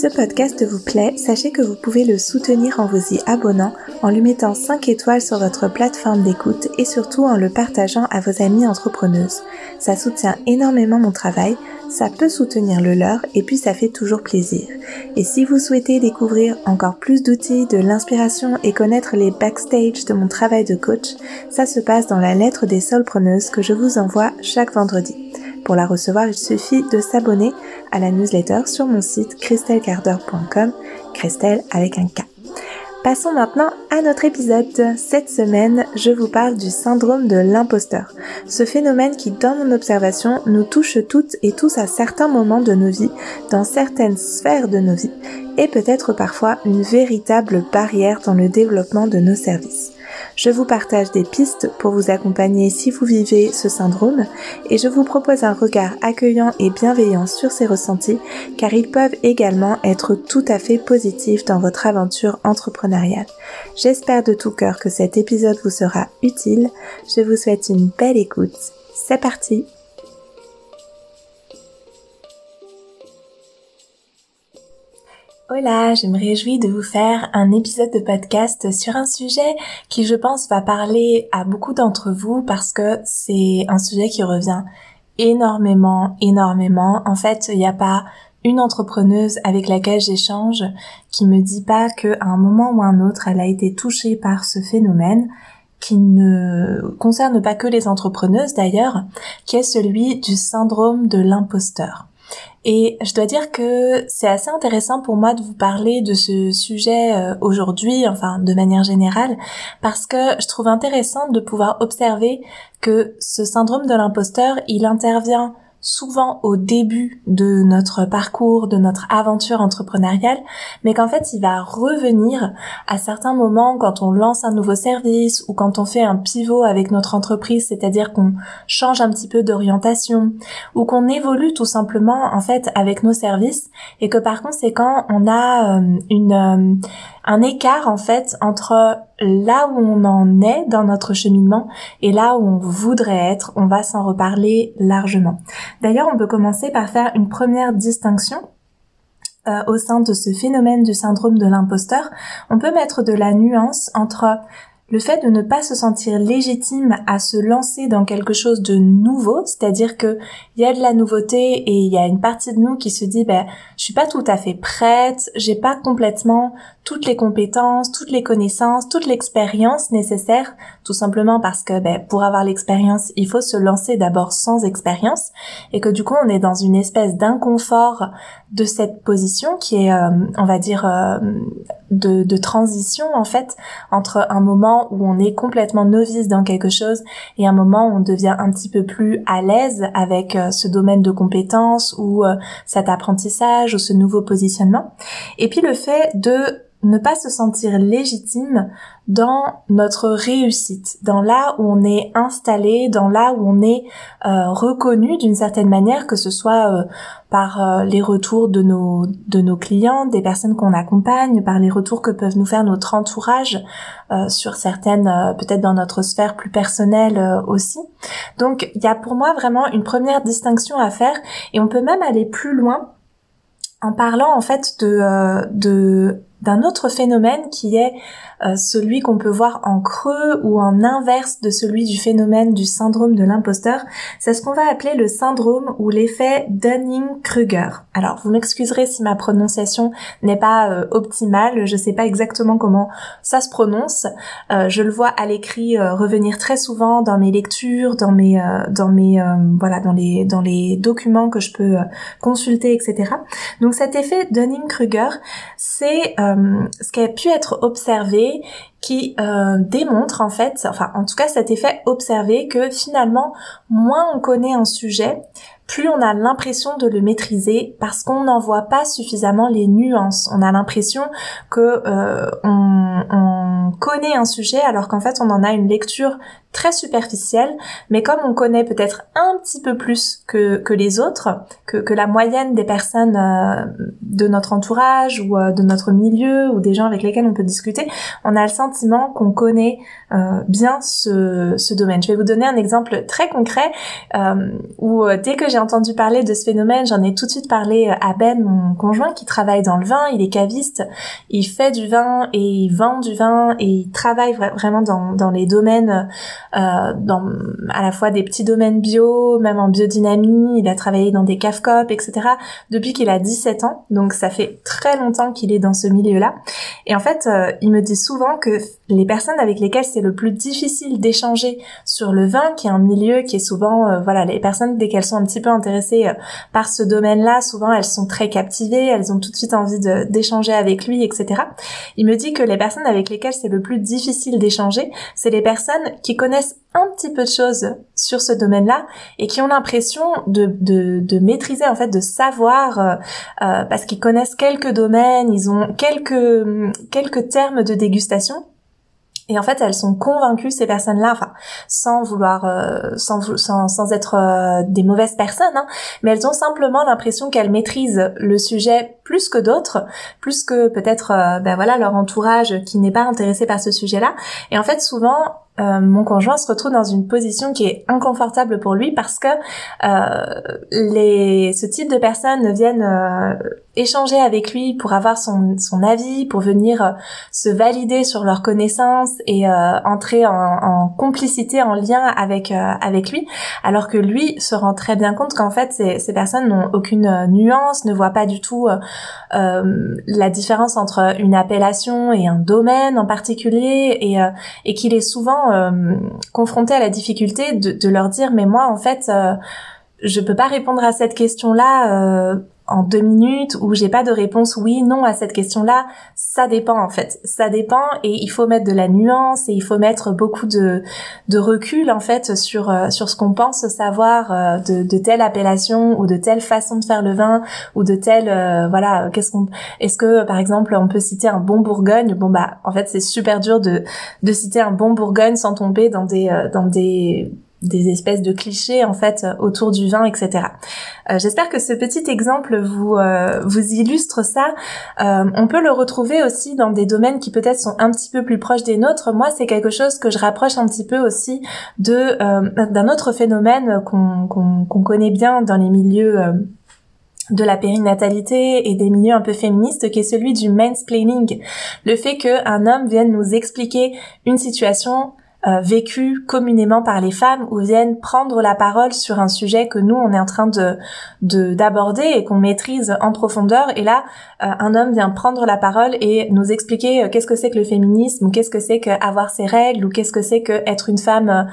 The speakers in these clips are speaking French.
Ce podcast vous plaît, sachez que vous pouvez le soutenir en vous y abonnant, en lui mettant 5 étoiles sur votre plateforme d'écoute et surtout en le partageant à vos amis entrepreneuses. Ça soutient énormément mon travail, ça peut soutenir le leur et puis ça fait toujours plaisir. Et si vous souhaitez découvrir encore plus d'outils, de l'inspiration et connaître les backstage de mon travail de coach, ça se passe dans la lettre des solpreneuses que je vous envoie chaque vendredi. Pour la recevoir, il suffit de s'abonner à la newsletter sur mon site christelcarder.com, Christelle avec un K. Passons maintenant à notre épisode. Cette semaine, je vous parle du syndrome de l'imposteur. Ce phénomène qui, dans mon observation, nous touche toutes et tous à certains moments de nos vies, dans certaines sphères de nos vies, et peut-être parfois une véritable barrière dans le développement de nos services. Je vous partage des pistes pour vous accompagner si vous vivez ce syndrome et je vous propose un regard accueillant et bienveillant sur ces ressentis car ils peuvent également être tout à fait positifs dans votre aventure entrepreneuriale. J'espère de tout cœur que cet épisode vous sera utile. Je vous souhaite une belle écoute. C'est parti Hola, je me réjouis de vous faire un épisode de podcast sur un sujet qui je pense va parler à beaucoup d'entre vous parce que c'est un sujet qui revient énormément, énormément. En fait, il n'y a pas une entrepreneuse avec laquelle j'échange qui me dit pas qu'à un moment ou un autre, elle a été touchée par ce phénomène qui ne concerne pas que les entrepreneuses d'ailleurs, qui est celui du syndrome de l'imposteur. Et je dois dire que c'est assez intéressant pour moi de vous parler de ce sujet euh, aujourd'hui, enfin de manière générale, parce que je trouve intéressant de pouvoir observer que ce syndrome de l'imposteur, il intervient souvent au début de notre parcours, de notre aventure entrepreneuriale, mais qu'en fait il va revenir à certains moments quand on lance un nouveau service ou quand on fait un pivot avec notre entreprise, c'est-à-dire qu'on change un petit peu d'orientation ou qu'on évolue tout simplement en fait avec nos services et que par conséquent on a euh, une euh, un écart en fait entre là où on en est dans notre cheminement et là où on voudrait être. On va s'en reparler largement. D'ailleurs, on peut commencer par faire une première distinction euh, au sein de ce phénomène du syndrome de l'imposteur. On peut mettre de la nuance entre le fait de ne pas se sentir légitime à se lancer dans quelque chose de nouveau, c'est-à-dire que il y a de la nouveauté et il y a une partie de nous qui se dit ben je suis pas tout à fait prête, j'ai pas complètement toutes les compétences, toutes les connaissances, toute l'expérience nécessaire, tout simplement parce que ben, pour avoir l'expérience, il faut se lancer d'abord sans expérience et que du coup on est dans une espèce d'inconfort de cette position qui est, euh, on va dire, euh, de, de, transition en fait entre un moment où on est complètement novice dans quelque chose et un moment où on devient un petit peu plus à l'aise avec euh, ce domaine de compétences ou cet apprentissage ou ce nouveau positionnement. Et puis le fait de ne pas se sentir légitime dans notre réussite, dans là où on est installé, dans là où on est euh, reconnu d'une certaine manière, que ce soit euh, par euh, les retours de nos de nos clients, des personnes qu'on accompagne, par les retours que peuvent nous faire notre entourage sur certaines, peut-être dans notre sphère plus personnelle aussi. Donc il y a pour moi vraiment une première distinction à faire, et on peut même aller plus loin en parlant en fait de, de d'un autre phénomène qui est euh, celui qu'on peut voir en creux ou en inverse de celui du phénomène du syndrome de l'imposteur. C'est ce qu'on va appeler le syndrome ou l'effet Dunning-Kruger. Alors, vous m'excuserez si ma prononciation n'est pas euh, optimale, je sais pas exactement comment ça se prononce. Euh, je le vois à l'écrit revenir très souvent dans mes lectures, dans mes dans mes voilà dans les dans les documents que je peux consulter, etc. Donc cet effet Dunning-Kruger, c'est ce qui a pu être observé qui euh, démontre en fait, enfin en tout cas cet effet observé que finalement moins on connaît un sujet, plus on a l'impression de le maîtriser parce qu'on n'en voit pas suffisamment les nuances. On a l'impression que euh, on connaît un sujet alors qu'en fait on en a une lecture très superficielle, mais comme on connaît peut-être un petit peu plus que, les autres, que, que la moyenne des personnes euh, de notre entourage ou euh, de notre milieu ou des gens avec lesquels on peut discuter, on a le sentiment qu'on connaît euh, bien ce, ce domaine. Je vais vous donner un exemple très concret où dès que j'ai entendu parler de ce phénomène, j'en ai tout de suite parlé à Ben, mon conjoint, qui travaille dans le vin, il est caviste, il fait du vin et il vend du vin et il travaille vraiment dans, les domaines euh, dans à la fois des petits domaines bio, même en biodynamie, il a travaillé dans des CAFCOP, etc. depuis qu'il a 17 ans, donc ça fait très longtemps qu'il est dans ce milieu-là. Et en fait, euh, il me dit souvent que les personnes avec lesquelles c'est le plus difficile d'échanger sur le vin, qui est un milieu qui est souvent, euh, voilà, les personnes dès qu'elles sont un petit peu intéressées par ce domaine-là, souvent elles sont très captivées, elles ont tout de suite envie d'échanger avec lui, etc. Il me dit que les personnes avec lesquelles c'est le plus difficile d'échanger, c'est les personnes qui connaissent un petit peu de choses sur ce domaine-là et qui ont l'impression de, de, de, maîtriser en fait de savoir euh, euh, parce qu'ils connaissent quelques domaines ils ont quelques quelques termes de dégustation et en fait, elles sont convaincues ces personnes-là, enfin, sans vouloir, euh, sans, sans, sans être euh, des mauvaises personnes, hein, mais elles ont simplement l'impression qu'elles maîtrisent le sujet plus que d'autres, plus que peut-être, ben voilà, leur entourage qui n'est pas intéressé par ce sujet-là. Et en fait, souvent, euh, mon conjoint se retrouve dans une position qui est inconfortable pour lui parce que euh, les, ce type de personnes viennent euh, échanger avec lui pour avoir son, son avis, pour venir se valider sur leurs connaissances et entrer en, en, complicité, en lien avec avec lui, alors que lui se rend très bien compte qu'en fait ces, ces personnes n'ont aucune nuance, ne voient pas du tout la différence entre une appellation et un domaine en particulier et, et qu'il est souvent euh, confrontés à la difficulté de, leur dire mais moi en fait euh, je peux pas répondre à cette question là euh, en deux minutes ou j'ai pas de réponse oui non à cette question là ça dépend en fait. Ça dépend et il faut mettre de la nuance et il faut mettre beaucoup de recul en fait sur euh, sur ce qu'on pense savoir euh, de, de telle appellation ou de telle façon de faire le vin ou de telle euh, voilà qu'est-ce qu'on est-ce que par exemple on peut citer un bon Bourgogne? Bon bah en fait c'est super dur de de citer un bon Bourgogne sans tomber dans des dans des des espèces de clichés en fait autour du vin, etc. Euh, j'espère que ce petit exemple vous euh, illustre ça. Euh, on peut le retrouver aussi dans des domaines qui peut-être sont un petit peu plus proches des nôtres. Moi, c'est quelque chose que je rapproche un petit peu aussi de d'un autre phénomène qu'on qu'on connaît bien dans les milieux de la périnatalité et des milieux un peu féministes qui est celui du mansplaining. Le fait qu'un homme vienne nous expliquer une situation euh, vécu communément par les femmes ou viennent prendre la parole sur un sujet que nous on est en train de d'aborder et qu'on maîtrise en profondeur. Et là euh, un homme vient prendre la parole et nous expliquer euh, qu'est-ce que c'est que le féminisme ou qu'est-ce que c'est que avoir ses règles ou qu'est-ce que c'est que être une femme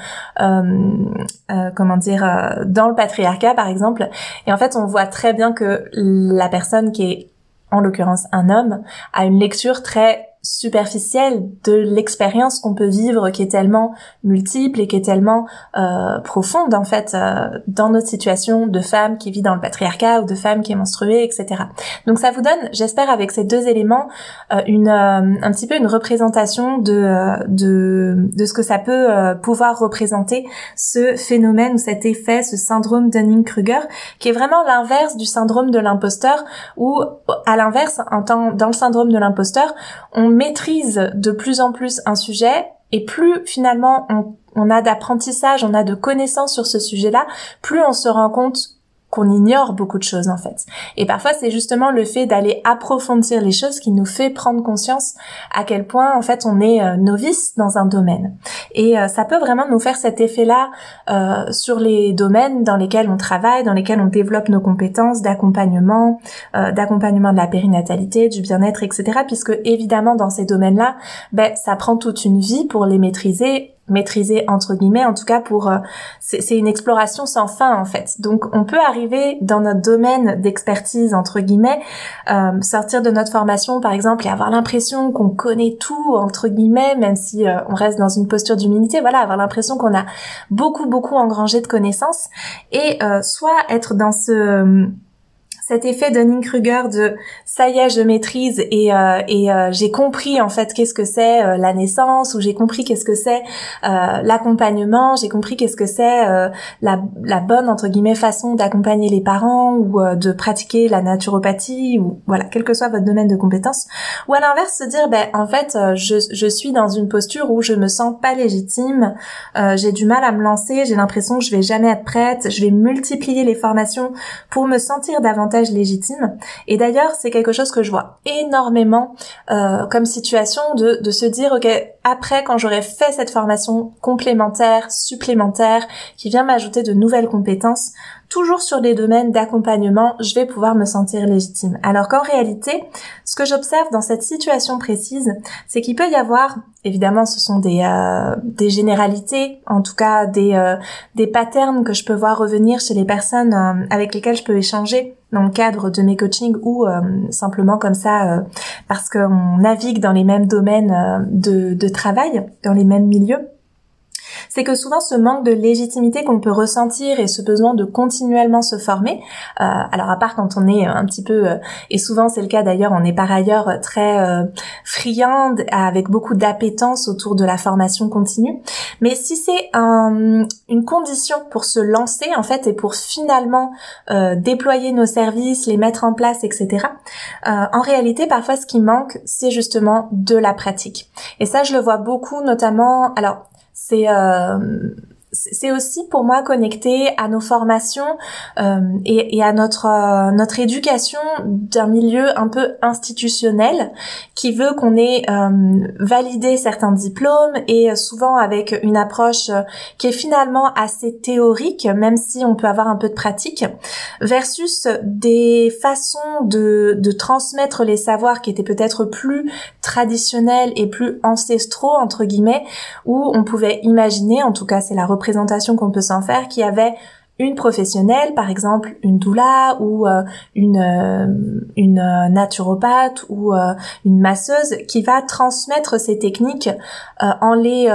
comment dire dans le patriarcat par exemple. Et en fait on voit très bien que la personne qui est en l'occurrence un homme a une lecture très superficielle de l'expérience qu'on peut vivre qui est tellement multiple et qui est tellement euh, profonde en fait euh, dans notre situation de femme qui vit dans le patriarcat ou de femme qui est menstruée etc donc ça vous donne j'espère avec ces deux éléments euh, une un petit peu une représentation de de de ce que ça peut pouvoir représenter ce phénomène ou cet effet ce syndrome Dunning-Kruger qui est vraiment l'inverse du syndrome de l'imposteur où à l'inverse en temps dans le syndrome de l'imposteur on maîtrise de plus en plus un sujet et plus finalement on, on a d'apprentissage, on a de connaissances sur ce sujet-là, plus on se rend compte qu'on ignore beaucoup de choses en fait. Et parfois c'est justement le fait d'aller approfondir les choses qui nous fait prendre conscience à quel point en fait on est euh, novice dans un domaine. Et euh, ça peut vraiment nous faire cet effet-là euh, sur les domaines dans lesquels on travaille, dans lesquels on développe nos compétences d'accompagnement, d'accompagnement de la périnatalité, du bien-être, etc. Puisque évidemment dans ces domaines-là, ben ça prend toute une vie pour les maîtriser maîtriser entre guillemets en tout cas pour euh, c'est une exploration sans fin en fait. Donc on peut arriver dans notre domaine d'expertise entre guillemets euh, sortir de notre formation par exemple et avoir l'impression qu'on connaît tout entre guillemets même si euh, on reste dans une posture d'humilité. Voilà avoir l'impression qu'on a beaucoup beaucoup engrangé de connaissances. Et soit être dans ce cet effet Dunning-Kruger de ça y est, je maîtrise et, euh, et euh, j'ai compris en fait qu'est-ce que c'est euh, la naissance ou j'ai compris qu'est-ce que c'est l'accompagnement, j'ai compris qu'est-ce que c'est la, la bonne entre guillemets façon d'accompagner les parents ou de pratiquer la naturopathie ou voilà quel que soit votre domaine de compétence. Ou à l'inverse se dire ben en fait je, je suis dans une posture où je me sens pas légitime, j'ai du mal à me lancer, j'ai l'impression que je vais jamais être prête, je vais multiplier les formations pour me sentir davantage légitime. Et d'ailleurs, c'est quelque chose que je vois énormément euh, comme situation de, de se dire, ok, après, quand j'aurai fait cette formation complémentaire, supplémentaire, qui vient m'ajouter de nouvelles compétences, toujours sur les domaines d'accompagnement, je vais pouvoir me sentir légitime. Alors qu'en réalité, ce que j'observe dans cette situation précise, c'est qu'il peut y avoir, évidemment, ce sont des, euh, des généralités, en tout cas des, euh, des patterns que je peux voir revenir chez les personnes euh, avec lesquelles je peux échanger dans le cadre de mes coachings ou simplement comme ça parce qu'on navigue dans les mêmes domaines de, de travail, dans les mêmes milieux c'est que souvent ce manque de légitimité qu'on peut ressentir et ce besoin de continuellement se former, euh, alors à part quand on est un petit peu, euh, et souvent c'est le cas d'ailleurs, on est par ailleurs très euh, friande avec beaucoup d'appétence autour de la formation continue, mais si c'est un, une condition pour se lancer en fait et pour finalement euh, déployer nos services, les mettre en place, etc. en réalité, parfois ce qui manque, c'est justement de la pratique. Et ça, je le vois beaucoup, notamment, alors c'est euh, c'est aussi pour moi connecté à nos formations euh, et, et, à notre euh, notre éducation d'un milieu un peu institutionnel qui veut qu'on ait euh, validé certains diplômes et souvent avec une approche qui est finalement assez théorique même si on peut avoir un peu de pratique versus des façons de, de transmettre les savoirs qui étaient peut-être plus traditionnels et plus ancestraux entre guillemets où on pouvait imaginer en tout cas c'est la représentation qu'on peut s'en faire, qui avait une professionnelle, par exemple une doula ou euh, une, euh, une euh, naturopathe ou une masseuse, qui va transmettre ces techniques en les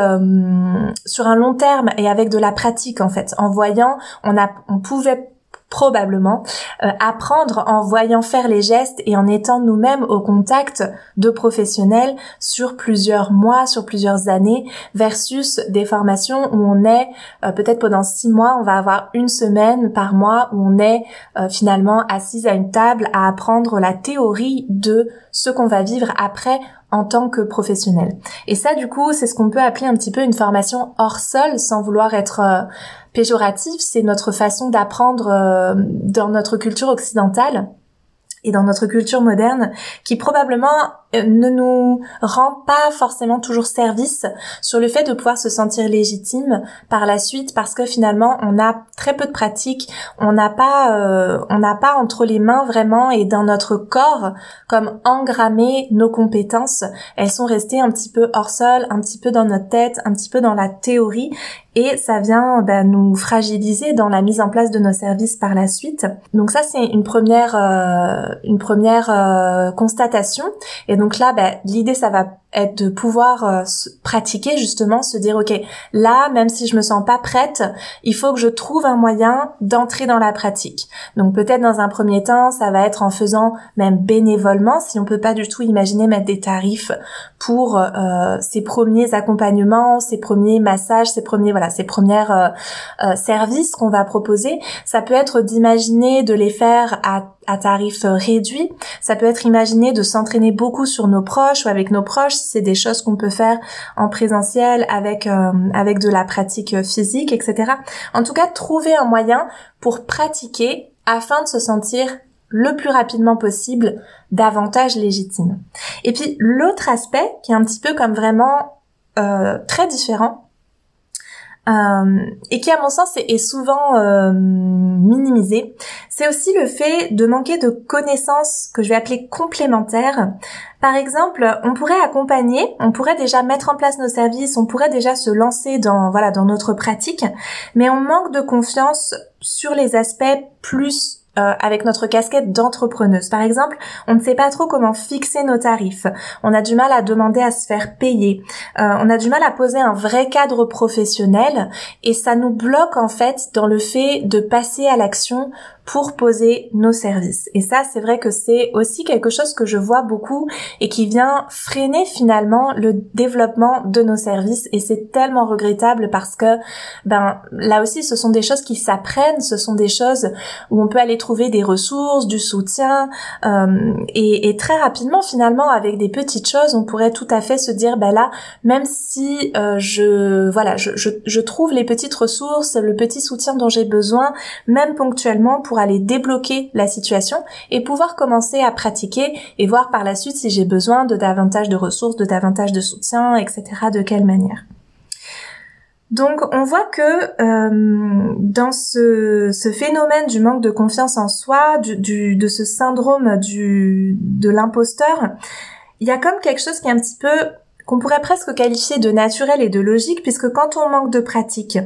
sur un long terme et avec de la pratique en fait. En voyant, on a, on pouvait probablement euh, apprendre en voyant faire les gestes et en étant nous-mêmes au contact de professionnels sur plusieurs mois, sur plusieurs années, versus des formations où on est euh, peut-être pendant six mois, on va avoir une semaine par mois où on est euh, finalement assise à une table à apprendre la théorie de ce qu'on va vivre après en tant que professionnel. Et ça, du coup, c'est ce qu'on peut appeler un petit peu une formation hors sol, sans vouloir être péjoratif, c'est notre façon d'apprendre euh, dans notre culture occidentale et dans notre culture moderne qui probablement ne nous rend pas forcément toujours service sur le fait de pouvoir se sentir légitime par la suite parce que finalement on a très peu de pratique, on n'a pas euh, on n'a pas entre les mains vraiment et dans notre corps comme engrammer nos compétences, elles sont restées un petit peu hors sol, un petit peu dans notre tête, un petit peu dans la théorie et ça vient ben, nous fragiliser dans la mise en place de nos services par la suite. Donc ça c'est une première euh, une première constatation et donc là, ben, l'idée, ça va être de pouvoir euh, pratiquer justement, se dire ok, là, même si je me sens pas prête, il faut que je trouve un moyen d'entrer dans la pratique. Donc peut-être dans un premier temps, ça va être en faisant même bénévolement, si on peut pas du tout imaginer mettre des tarifs pour euh, ces premiers accompagnements, ces premiers massages, ces premiers voilà, ces premières euh, euh services qu'on va proposer. Ça peut être d'imaginer de les faire à à tarif réduit. Ça peut être imaginé de s'entraîner beaucoup sur nos proches ou avec nos proches c'est des choses qu'on peut faire en présentiel avec euh, avec de la pratique physique, etc. En tout cas, trouver un moyen pour pratiquer afin de se sentir le plus rapidement possible davantage légitime. Et puis l'autre aspect qui est un petit peu comme vraiment euh, très différent, euh, et qui à mon sens est, souvent euh, minimisé, c'est aussi le fait de manquer de connaissances que je vais appeler complémentaires. Par exemple, on pourrait accompagner, on pourrait déjà mettre en place nos services, on pourrait déjà se lancer dans voilà dans notre pratique, mais on manque de confiance sur les aspects plus euh, avec notre casquette d'entrepreneuse. Par exemple, on ne sait pas trop comment fixer nos tarifs. On a du mal à demander à se faire payer. Euh, on a du mal à poser un vrai cadre professionnel et ça nous bloque en fait dans le fait de passer à l'action pour poser nos services. Et ça, c'est vrai que c'est aussi quelque chose que je vois beaucoup et qui vient freiner finalement le développement de nos services. Et c'est tellement regrettable parce que, ben, là aussi, ce sont des choses qui s'apprennent, ce sont des choses où on peut aller trouver des ressources, du soutien, euh, et, et, très rapidement, finalement, avec des petites choses, on pourrait tout à fait se dire, ben là, même si euh, je, voilà, je, je, je trouve les petites ressources, le petit soutien dont j'ai besoin, même ponctuellement, pour aller débloquer la situation et pouvoir commencer à pratiquer et voir par la suite si j'ai besoin de davantage de ressources, de davantage de soutien, etc. De quelle manière. Donc on voit que euh, dans ce, phénomène du manque de confiance en soi, de ce syndrome de l'imposteur, il y a comme quelque chose qui est un petit peu qu'on pourrait presque qualifier de naturel et de logique puisque quand on manque de pratique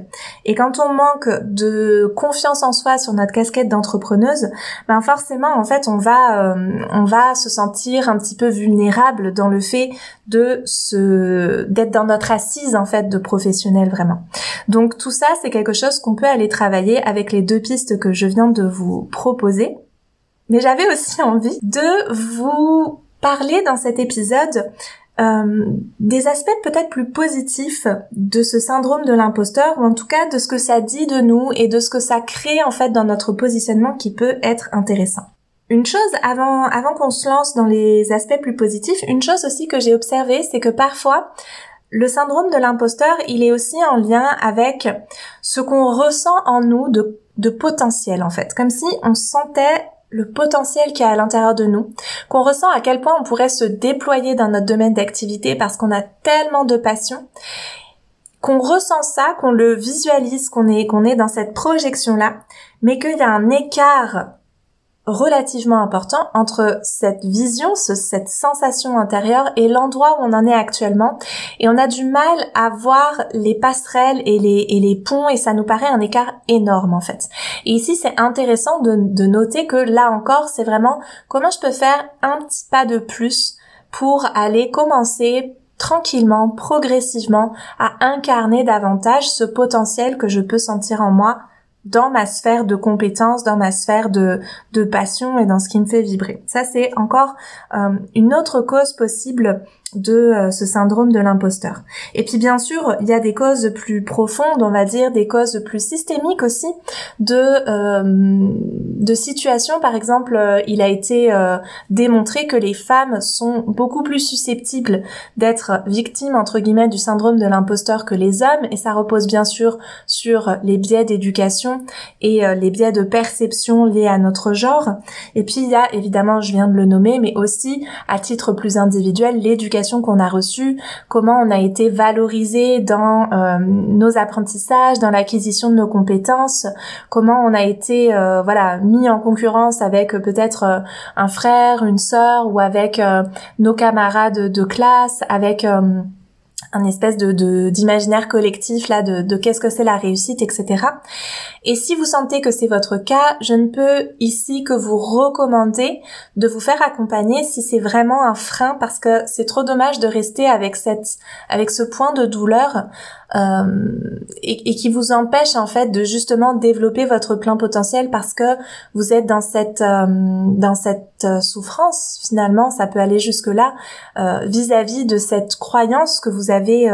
et quand on manque de confiance en soi sur notre casquette d'entrepreneuse, ben forcément en fait on va euh, on va se sentir un petit peu vulnérable dans le fait de se d'être dans notre assise en fait de professionnel vraiment. Donc tout ça c'est quelque chose qu'on peut aller travailler avec les deux pistes que je viens de vous proposer. Mais j'avais aussi envie de vous parler dans cet épisode euh, des aspects peut-être plus positifs de ce syndrome de l'imposteur ou en tout cas de ce que ça dit de nous et de ce que ça crée en fait dans notre positionnement qui peut être intéressant. Une chose avant avant qu'on se lance dans les aspects plus positifs, une chose aussi que j'ai observé, c'est que parfois le syndrome de l'imposteur, il est aussi en lien avec ce qu'on ressent en nous de, de potentiel en fait, comme si on sentait le potentiel qu'il y a à l'intérieur de nous, qu'on ressent à quel point on pourrait se déployer dans notre domaine d'activité parce qu'on a tellement de passion, qu'on ressent ça, qu'on le visualise, qu'on est, qu'on est dans cette projection-là, mais qu'il y a un écart relativement important entre cette vision, cette sensation intérieure et l'endroit où on en est actuellement. Et on a du mal à voir les passerelles et les, ponts et ça nous paraît un écart énorme en fait. Et ici, c'est intéressant de, de noter que là encore, c'est vraiment comment je peux faire un petit pas de plus pour aller commencer tranquillement, progressivement à incarner davantage ce potentiel que je peux sentir en moi dans ma sphère de compétences, dans ma sphère de, passion et dans ce qui me fait vibrer. Ça, c'est encore euh, une autre cause possible de euh, ce syndrome de l'imposteur. Et puis bien sûr, il y a des causes plus profondes, on va dire, des causes plus systémiques aussi de euh, de situations. Par exemple, euh, il a été démontré que les femmes sont beaucoup plus susceptibles d'être victimes entre guillemets du syndrome de l'imposteur que les hommes, et ça repose bien sûr sur les biais d'éducation et les biais de perception liés à notre genre. Et puis il y a évidemment, je viens de le nommer, mais aussi à titre plus individuel, l'éducation qu'on a reçue, comment on a été valorisé dans euh, nos apprentissages, dans l'acquisition de nos compétences, comment on a été euh, voilà mis en concurrence avec euh, peut-être un frère, une sœur ou avec nos camarades de classe, avec un espèce de d'imaginaire collectif là de, de qu'est-ce que c'est la réussite etc et si vous sentez que c'est votre cas je ne peux ici que vous recommander de vous faire accompagner si c'est vraiment un frein parce que c'est trop dommage de rester avec cette avec ce point de douleur euh, et, qui vous empêche en fait de justement développer votre plein potentiel parce que vous êtes dans cette euh, dans cette euh, souffrance finalement. Ça peut aller jusque là vis-à-vis de cette croyance que vous avez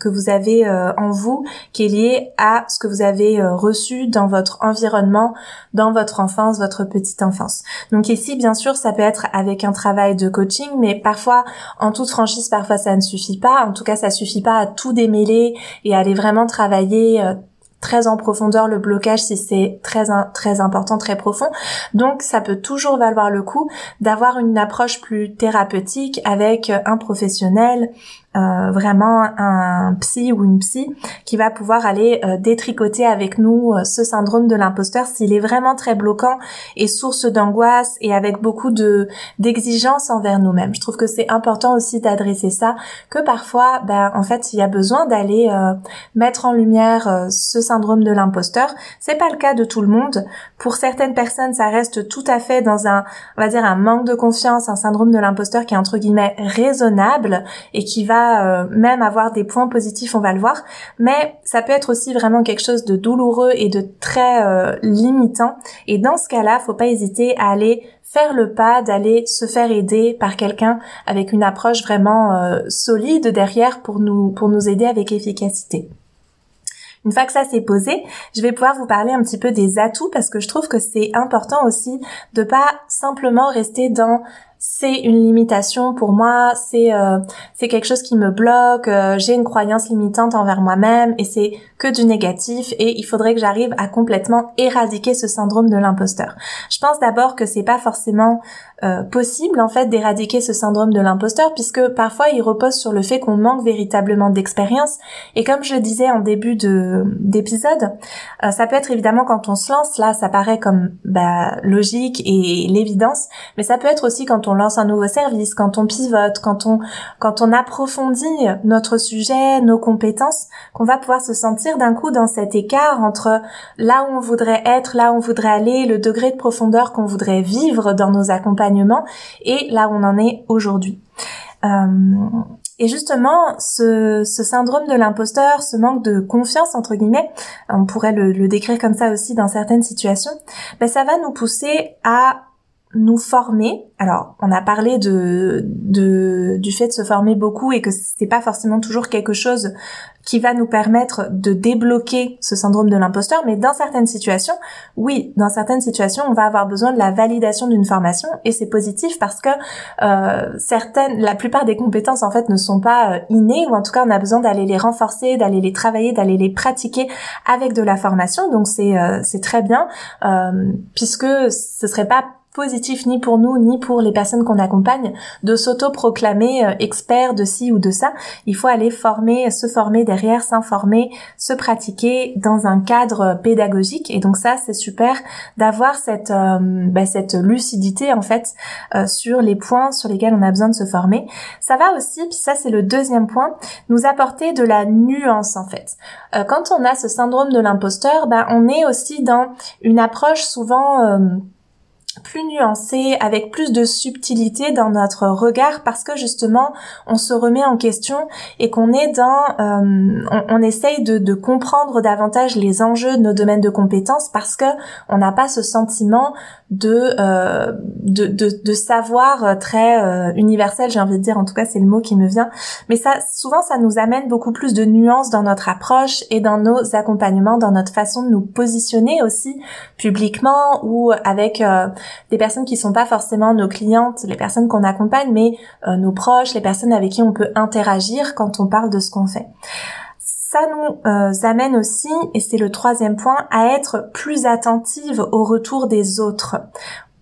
que vous avez en vous qui est liée à ce que vous avez reçu dans votre environnement dans votre enfance votre petite enfance. Donc ici bien sûr ça peut être avec un travail de coaching mais parfois en toute franchise parfois ça ne suffit pas. En tout cas ça suffit pas à tout démêler et aller vraiment travailler euh, très en profondeur le blocage si c'est très très important, très profond. Donc ça peut toujours valoir le coup d'avoir une approche plus thérapeutique avec un professionnel, euh, vraiment un psy ou une psy qui va pouvoir aller euh, détricoter avec nous euh, ce syndrome de l'imposteur s'il est vraiment très bloquant et source d'angoisse et avec beaucoup de d'exigence envers nous-mêmes. Je trouve que c'est important aussi d'adresser ça, que parfois, ben, en fait, il y a besoin d'aller mettre en lumière ce syndrome de l'imposteur. C'est pas le cas de tout le monde. Pour certaines personnes, ça reste tout à fait dans un, on va dire, un manque de confiance, un syndrome de l'imposteur qui est entre guillemets raisonnable et qui va euh, même avoir des points positifs, on va le voir, mais ça peut être aussi vraiment quelque chose de douloureux et de très euh, limitant. Et dans ce cas-là, faut pas hésiter à aller faire le pas d'aller se faire aider par quelqu'un avec une approche vraiment euh, solide derrière pour nous pour nous aider avec efficacité. Une fois que ça s'est posé, je vais pouvoir vous parler un petit peu des atouts parce que je trouve que c'est important aussi de pas simplement rester dans c'est une limitation. Pour moi, c'est euh, c'est quelque chose qui me bloque, euh, j'ai une croyance limitante envers moi-même et c'est que du négatif et il faudrait que j'arrive à complètement éradiquer ce syndrome de l'imposteur. Je pense d'abord que c'est pas forcément euh, possible en fait d'éradiquer ce syndrome de l'imposteur puisque parfois il repose sur le fait qu'on manque véritablement d'expérience. Et comme je le disais en début de d'épisode, ça peut être évidemment quand on se lance là ça paraît comme bah, logique et l'évidence, mais ça peut être aussi quand on lance un nouveau service, quand on pivote, quand on, quand on approfondit notre sujet, nos compétences, qu'on va pouvoir se sentir d'un coup dans cet écart entre là où on voudrait être, là où on voudrait aller, le degré de profondeur qu'on voudrait vivre dans nos accompagnements et là où on en est aujourd'hui. Euh, et justement, ce, syndrome de l'imposteur, ce manque de confiance entre guillemets, on pourrait le, le décrire comme ça aussi dans certaines situations, ben ça va nous pousser à nous former. Alors, on a parlé de, de du fait de se former beaucoup et que c'est pas forcément toujours quelque chose qui va nous permettre de débloquer ce syndrome de l'imposteur, mais dans certaines situations, oui, dans certaines situations, on va avoir besoin de la validation d'une formation et c'est positif parce que euh, certaines, la plupart des compétences en fait ne sont pas euh, innées ou en tout cas on a besoin d'aller les renforcer, d'aller les travailler, d'aller les pratiquer avec de la formation. Donc c'est euh, c'est très bien euh, puisque ce serait pas positif ni pour nous ni pour les personnes qu'on accompagne de s'auto-proclamer euh, expert de ci ou de ça. Il faut aller former, se former derrière, s'informer, se pratiquer dans un cadre pédagogique. Et donc ça, c'est super d'avoir cette euh, bah, cette lucidité en fait euh, sur les points sur lesquels on a besoin de se former. Ça va aussi, ça c'est le deuxième point, nous apporter de la nuance en fait. quand on a ce syndrome de l'imposteur, bah, on est aussi dans une approche souvent plus nuancé, avec plus de subtilité dans notre regard parce que justement on se remet en question et qu'on est dans, euh, on, essaye de, de, comprendre davantage les enjeux de nos domaines de compétences parce que on n'a pas ce sentiment de, euh, de, de, de, savoir très euh, universel, j'ai envie de dire, en tout cas c'est le mot qui me vient, mais ça souvent ça nous amène beaucoup plus de nuances dans notre approche et dans nos accompagnements, dans notre façon de nous positionner aussi publiquement ou avec euh, des personnes qui sont pas forcément nos clientes, les personnes qu'on accompagne, mais euh, nos proches, les personnes avec qui on peut interagir quand on parle de ce qu'on fait. Ça nous euh, amène aussi, et c'est le troisième point, à être plus attentive au retour des autres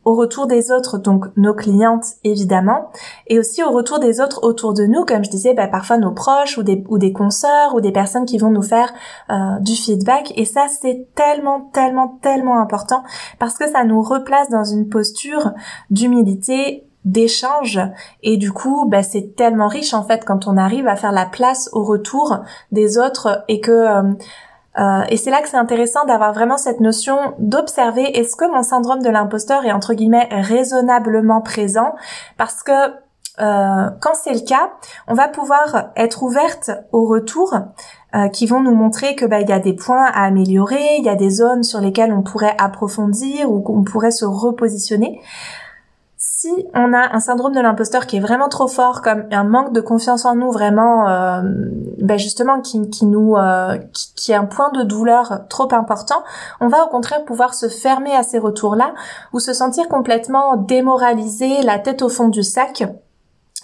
au retour des autres, donc nos clientes évidemment, et aussi au retour des autres autour de nous, comme je disais, bah, parfois nos proches ou des, ou des consoeurs ou des personnes qui vont nous faire euh, du feedback. Et ça, c'est tellement, tellement, tellement important parce que ça nous replace dans une posture d'humilité d'échange et du coup bah, c'est tellement riche en fait quand on arrive à faire la place au retour des autres et que euh, euh, et c'est là que c'est intéressant d'avoir vraiment cette notion d'observer est-ce que mon syndrome de l'imposteur est entre guillemets raisonnablement présent? Parce que euh, quand c'est le cas, on va pouvoir être ouverte au retour euh, qui vont nous montrer que bah, il y a des points à améliorer, il y a des zones sur lesquelles on pourrait approfondir ou qu'on pourrait se repositionner si on a un syndrome de l'imposteur qui est vraiment trop fort, comme un manque de confiance en nous, vraiment, euh, ben justement, qui, qui nous, euh, qui, qui, est un point de douleur trop important, on va au contraire pouvoir se fermer à ces retours-là ou se sentir complètement démoralisé, la tête au fond du sac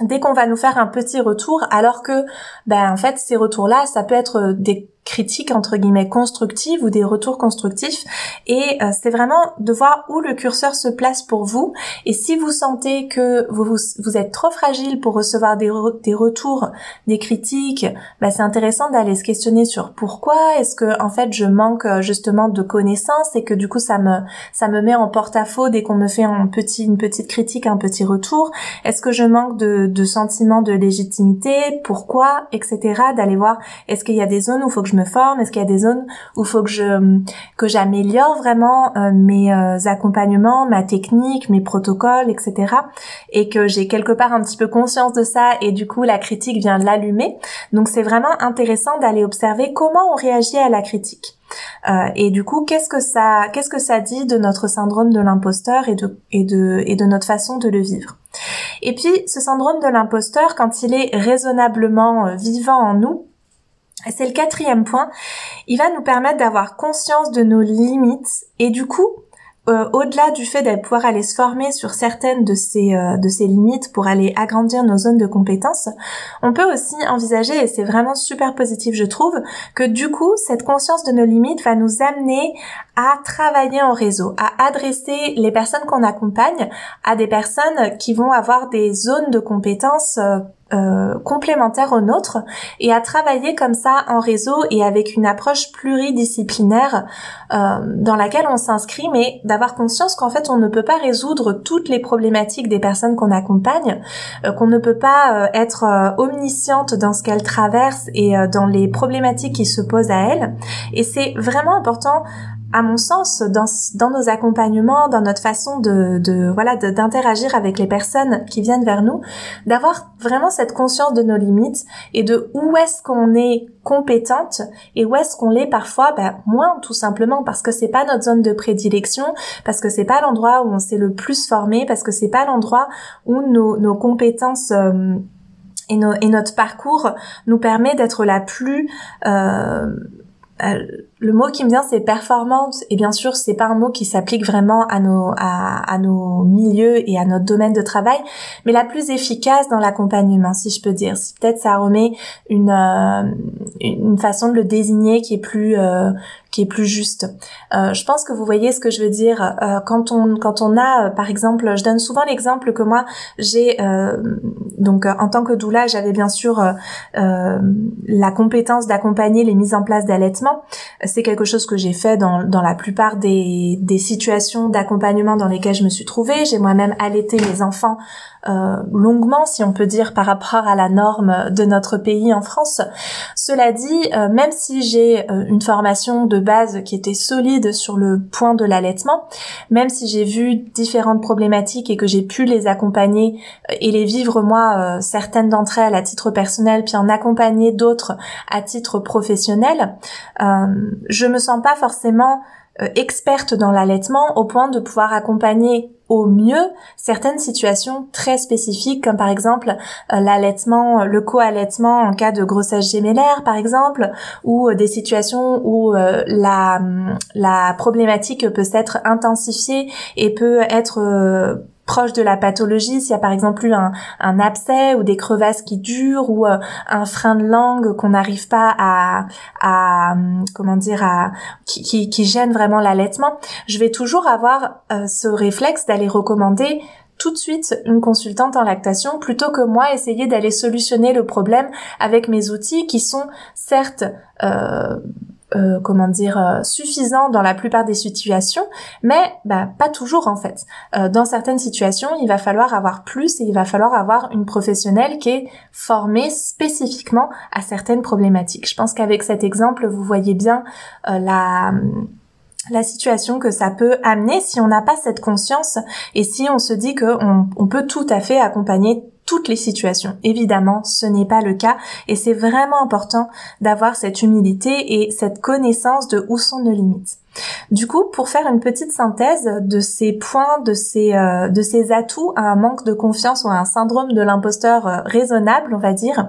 dès qu'on va nous faire un petit retour, alors que, ben en fait, ces retours-là, ça peut être des critiques entre guillemets constructives ou des retours constructifs. Et euh, c'est vraiment de voir où le curseur se place pour vous. Et si vous sentez que vous, vous, êtes trop fragile pour recevoir des, des retours, des critiques, bah, c'est intéressant d'aller se questionner sur pourquoi est-ce que en fait je manque euh, justement de connaissances et que du coup ça me ça me met en porte-à-faux dès qu'on me fait un petit une petite critique, un petit retour, est-ce que je manque de, de sentiment de légitimité, pourquoi, etc. D'aller voir est-ce qu'il y a des zones où il faut que je me me forme? Est-ce qu'il y a des zones où faut que je que j'améliore vraiment euh, mes euh, accompagnements, ma technique, mes protocoles, etc. Et que j'ai quelque part un petit peu conscience de ça et du coup la critique vient l'allumer. Donc c'est vraiment intéressant d'aller observer comment on réagit à la critique. Euh, et du coup, qu'est-ce que ça, qu'est-ce que ça dit de notre syndrome de l'imposteur et de, et de, et de notre façon de le vivre? Et puis, ce syndrome de l'imposteur, quand il est raisonnablement euh, vivant en nous, c'est le quatrième point, il va nous permettre d'avoir conscience de nos limites et du coup euh, au-delà du fait de pouvoir aller se former sur certaines de ces euh, de ces limites pour aller agrandir nos zones de compétences, on peut aussi envisager et c'est vraiment super positif je trouve que du coup cette conscience de nos limites va nous amener à travailler en réseau, à adresser les personnes qu'on accompagne à des personnes qui vont avoir des zones de compétences euh, euh, complémentaires aux nôtres et à travailler comme ça en réseau et avec une approche pluridisciplinaire euh, dans laquelle on s'inscrit, mais d'avoir conscience qu'en fait on ne peut pas résoudre toutes les problématiques des personnes qu'on accompagne, euh, qu'on ne peut pas être omnisciente dans ce qu'elles traversent et dans les problématiques qui se posent à elles. Et c'est vraiment important à mon sens, dans, dans nos accompagnements, dans notre façon de, de voilà d'interagir avec les personnes qui viennent vers nous, d'avoir vraiment cette conscience de nos limites et de où est-ce qu'on est compétente et où est-ce qu'on l'est parfois ben, moins tout simplement parce que c'est pas notre zone de prédilection, parce que c'est pas l'endroit où on s'est le plus formé, parce que c'est pas l'endroit où nos, nos compétences euh, et, nos, et, notre parcours nous permet d'être la plus euh, euh le mot qui me vient c'est performante et bien sûr c'est pas un mot qui s'applique vraiment à nos à, à, nos milieux et à notre domaine de travail mais la plus efficace dans l'accompagnement si je peux dire. Si peut-être ça remet une euh, une façon de le désigner qui est plus euh, qui est plus juste. Euh, je pense que vous voyez ce que je veux dire. Euh, quand on quand on a euh, par exemple, je donne souvent l'exemple que moi j'ai donc en tant que doula, j'avais bien sûr la compétence d'accompagner les mises en place d'allaitement c'est quelque chose que j'ai fait dans, la plupart des, situations d'accompagnement dans lesquelles je me suis trouvée. J'ai moi-même allaité mes enfants longuement, si on peut dire, par rapport à la norme de notre pays en France. Cela dit, euh, même si j'ai euh, une formation de base qui était solide sur le point de l'allaitement, même si j'ai vu différentes problématiques et que j'ai pu les accompagner et les vivre moi, certaines d'entre elles à titre personnel, puis en accompagner d'autres à titre professionnel, je me sens pas forcément euh, experte dans l'allaitement au point de pouvoir accompagner au mieux certaines situations très spécifiques comme par exemple euh, l'allaitement, le co-allaitement en cas de grossesse gémellaire par exemple ou euh, des situations où la, la problématique peut s'être intensifiée et peut être proche de la pathologie, s'il y a par exemple eu un, un, abcès ou des crevasses qui durent ou euh, un frein de langue qu'on n'arrive pas à, à, comment dire à qui, qui, gêne vraiment l'allaitement, je vais toujours avoir euh, ce réflexe d'aller recommander tout de suite une consultante en lactation plutôt que moi essayer d'aller solutionner le problème avec mes outils qui sont certes euh, euh, comment dire euh, suffisant dans la plupart des situations, mais bah, pas toujours en fait. Euh, dans certaines situations, il va falloir avoir plus et il va falloir avoir une professionnelle qui est formée spécifiquement à certaines problématiques. Je pense qu'avec cet exemple, vous voyez bien la la situation que ça peut amener si on n'a pas cette conscience et si on se dit qu'on on peut tout à fait accompagner toutes les situations. Évidemment, ce n'est pas le cas et c'est vraiment important d'avoir cette humilité et cette connaissance de où sont nos limites. Du coup, pour faire une petite synthèse de ces points, de ces, euh, de ces atouts à un manque de confiance ou à un syndrome de l'imposteur euh, raisonnable, on va dire,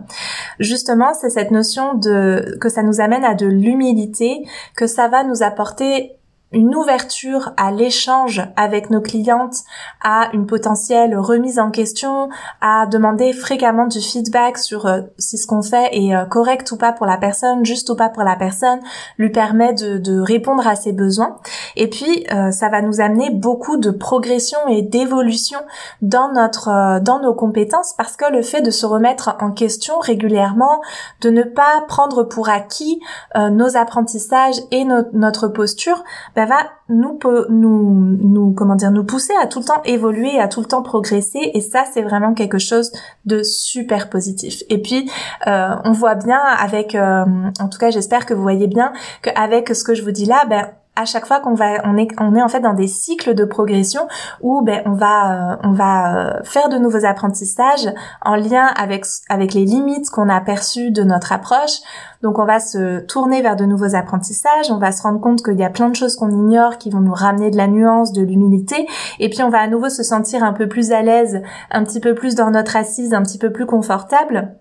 justement, c'est cette notion de que ça nous amène à de l'humilité, que ça va nous apporter une ouverture à l'échange avec nos clientes, à une potentielle remise en question, à demander fréquemment du feedback sur euh, si ce qu'on fait est euh, correct ou pas pour la personne, juste ou pas pour la personne, lui permet de, de répondre à ses besoins. Et puis, euh, ça va nous amener beaucoup de progression et d'évolution dans notre, dans nos compétences parce que le fait de se remettre en question régulièrement, de ne pas prendre pour acquis nos apprentissages et notre posture, va nous nous nous comment dire nous pousser à tout le temps évoluer, à tout le temps progresser et ça c'est vraiment quelque chose de super positif. Et puis euh, on voit bien avec euh, en tout cas j'espère que vous voyez bien qu'avec ce que je vous dis là, ben à chaque fois qu'on va on est on est en fait dans des cycles de progression où ben on va euh, on va euh, faire de nouveaux apprentissages en lien avec avec les limites qu'on a perçues de notre approche. Donc on va se tourner vers de nouveaux apprentissages, on va se rendre compte qu'il y a plein de choses qu'on ignore qui vont nous ramener de la nuance, de l'humilité et puis on va à nouveau se sentir un peu plus à l'aise, un petit peu plus dans notre assise, un petit peu plus confortable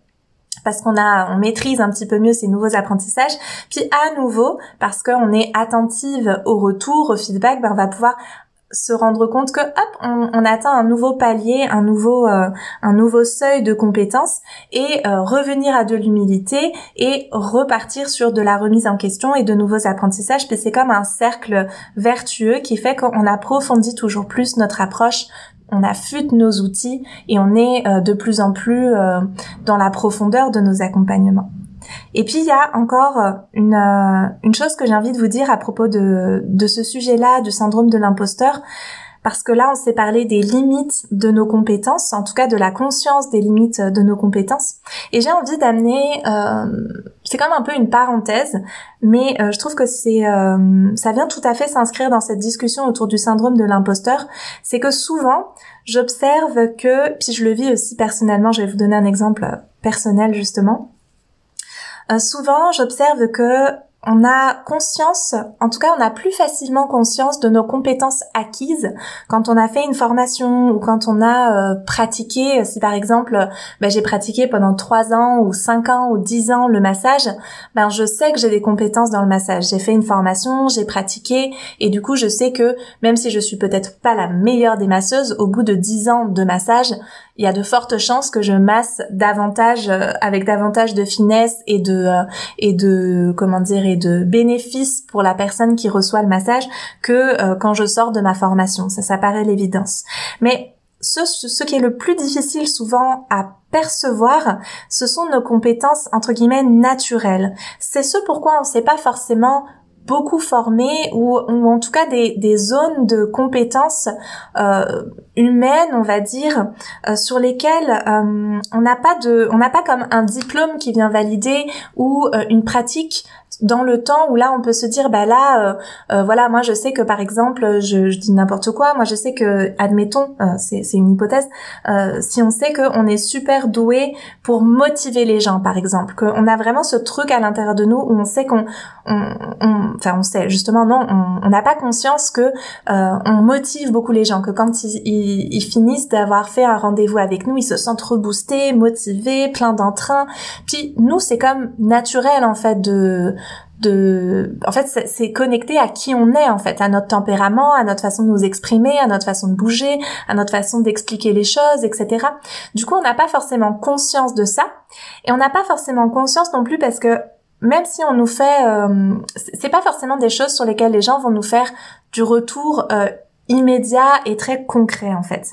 parce qu'on a, on maîtrise un petit peu mieux ces nouveaux apprentissages. Puis à nouveau, parce qu'on est attentive au retour, au feedback, ben on va pouvoir se rendre compte que hop on, atteint un nouveau palier un nouveau euh, un nouveau seuil de compétences et euh, revenir à de l'humilité et repartir sur de la remise en question et de nouveaux apprentissages puis c'est comme un cercle vertueux qui fait qu'on approfondit toujours plus notre approche on affûte nos outils et on est euh, de plus en plus euh, dans la profondeur de nos accompagnements. Et puis il y a encore euh, une, chose que j'ai envie de vous dire à propos de, de ce sujet-là, du syndrome de l'imposteur, parce que là, on s'est parlé des limites de nos compétences, en tout cas de la conscience des limites de nos compétences. Et j'ai envie d'amener, euh, c'est quand même un peu une parenthèse, mais euh, je trouve que c'est, euh, ça vient tout à fait s'inscrire dans cette discussion autour du syndrome de l'imposteur. C'est que souvent, j'observe que, puis je le vis aussi personnellement, je vais vous donner un exemple personnel justement. souvent, j'observe que on a conscience, en tout cas on a plus facilement conscience de nos compétences acquises quand on a fait une formation ou quand on a euh, pratiqué, si par exemple ben, j'ai pratiqué pendant trois ans ou cinq ans ou dix ans le massage, ben je sais que j'ai des compétences dans le massage. J'ai fait une formation, j'ai pratiqué et du coup je sais que même si je suis peut-être pas la meilleure des masseuses, au bout de dix ans de massage, il y a de fortes chances que je masse davantage euh, avec davantage de finesse et de euh, et de comment dire et de bénéfices pour la personne qui reçoit le massage que euh, quand je sors de ma formation. Ça, ça paraît l'évidence. Mais ce, ce qui est le plus difficile souvent à percevoir, ce sont nos compétences entre guillemets naturelles. C'est ce pourquoi on ne sait pas forcément beaucoup formés ou, en tout cas des, des zones de compétences euh, humaines, on va dire, euh, sur lesquelles euh, on n'a pas de, on n'a pas comme un diplôme qui vient valider ou une pratique dans le temps où là on peut se dire bah là voilà moi je sais que par exemple je, je dis n'importe quoi moi je sais que admettons c'est c'est une hypothèse si on sait que on est super doué pour motiver les gens par exemple qu'on a vraiment ce truc à l'intérieur de nous où on sait qu'on on, enfin on sait justement non, on n'a pas conscience que euh, on motive beaucoup les gens, que quand ils, ils, finissent d'avoir fait un rendez-vous avec nous, ils se sentent reboostés, motivés, plein d'entrain. Puis nous, c'est comme naturel en fait de de en fait c'est connecté à qui on est en fait à notre tempérament à notre façon de nous exprimer à notre façon de bouger à notre façon d'expliquer les choses etc du coup on n'a pas forcément conscience de ça et on n'a pas forcément conscience non plus parce que même si on nous fait, euh, c'est pas forcément des choses sur lesquelles les gens vont nous faire du retour euh, immédiat et très concret en fait.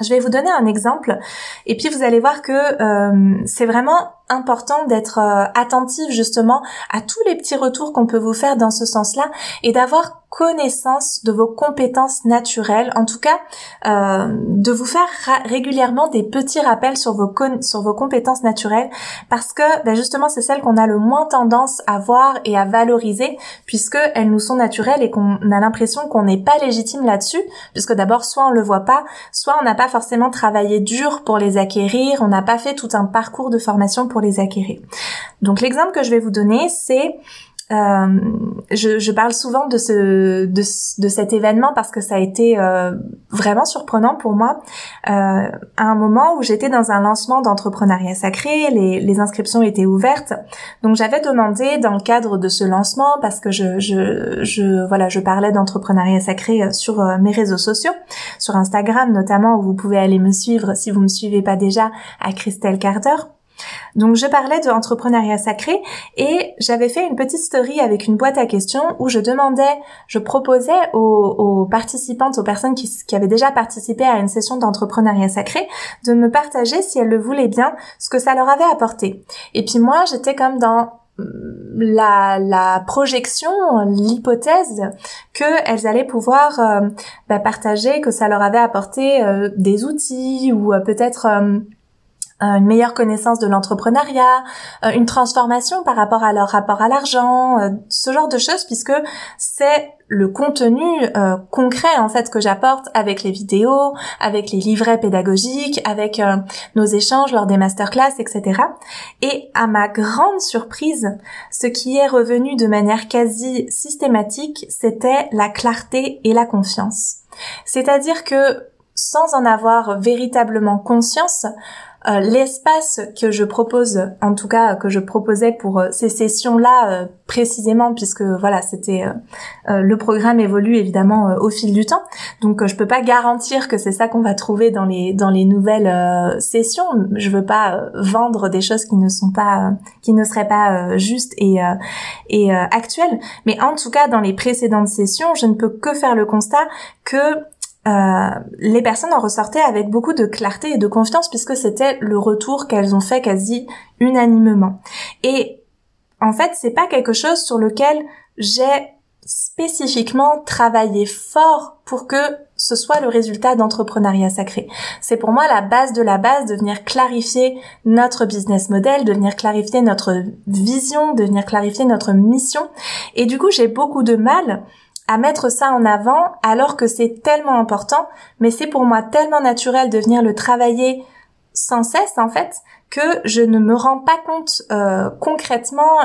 Je vais vous donner un exemple et puis vous allez voir que euh, c'est vraiment important d'être euh, attentif justement à tous les petits retours qu'on peut vous faire dans ce sens-là et d'avoir connaissance de vos compétences naturelles, en tout cas euh, de vous faire régulièrement des petits rappels sur vos sur vos compétences naturelles parce que ben justement c'est celles qu'on a le moins tendance à voir et à valoriser puisque elles nous sont naturelles et qu'on a l'impression qu'on n'est pas légitime là-dessus puisque d'abord soit on le voit pas, soit on n'a pas forcément travaillé dur pour les acquérir, on n'a pas fait tout un parcours de formation pour les acquérir. Donc l'exemple que je vais vous donner, c'est euh, je, parle souvent de ce de, cet événement parce que ça a été euh, vraiment surprenant pour moi euh, à un moment où j'étais dans un lancement d'entrepreneuriat sacré, les, les, inscriptions étaient ouvertes, donc j'avais demandé dans le cadre de ce lancement parce que je je, je voilà je parlais d'entrepreneuriat sacré sur mes réseaux sociaux, sur Instagram notamment où vous pouvez aller me suivre si vous me suivez pas déjà à Christelle Carter. Donc je parlais de l'entrepreneuriat sacré et j'avais fait une petite story avec une boîte à questions où je demandais, je proposais aux, participantes, aux personnes qui, avaient déjà participé à une session d'entrepreneuriat sacré, de me partager si elles le voulaient bien ce que ça leur avait apporté. Et puis moi j'étais comme dans la, la projection, l'hypothèse qu'elles allaient pouvoir euh, bah, partager, que ça leur avait apporté euh, des outils ou peut-être une meilleure connaissance de l'entrepreneuriat, une transformation par rapport à leur rapport à l'argent, ce genre de choses puisque c'est le contenu euh, concret en fait que j'apporte avec les vidéos, avec les livrets pédagogiques, avec euh, nos échanges lors des masterclass, etc. Et à ma grande surprise, ce qui est revenu de manière quasi systématique, c'était la clarté et la confiance. C'est-à-dire que sans en avoir véritablement conscience, euh, l'espace que je propose, en tout cas que je proposais pour euh, ces sessions-là euh, précisément, puisque voilà, c'était le programme évolue évidemment au fil du temps, donc je peux pas garantir que c'est ça qu'on va trouver dans les dans les nouvelles sessions. Je veux pas vendre des choses qui ne sont pas, qui ne seraient pas justes et et actuelles, mais en tout cas dans les précédentes sessions, je ne peux que faire le constat que euh, les personnes en ressortaient avec beaucoup de clarté et de confiance puisque c'était le retour qu'elles ont fait quasi unanimement. Et en fait, c'est pas quelque chose sur lequel j'ai spécifiquement travaillé fort pour que ce soit le résultat d'entrepreneuriat sacré. C'est pour moi la base de la base de venir clarifier notre business model, de venir clarifier notre vision, de venir clarifier notre mission. Et du coup, j'ai beaucoup de mal à mettre ça en avant alors que c'est tellement important, mais c'est pour moi tellement naturel de venir le travailler sans cesse en fait que je ne me rends pas compte euh, concrètement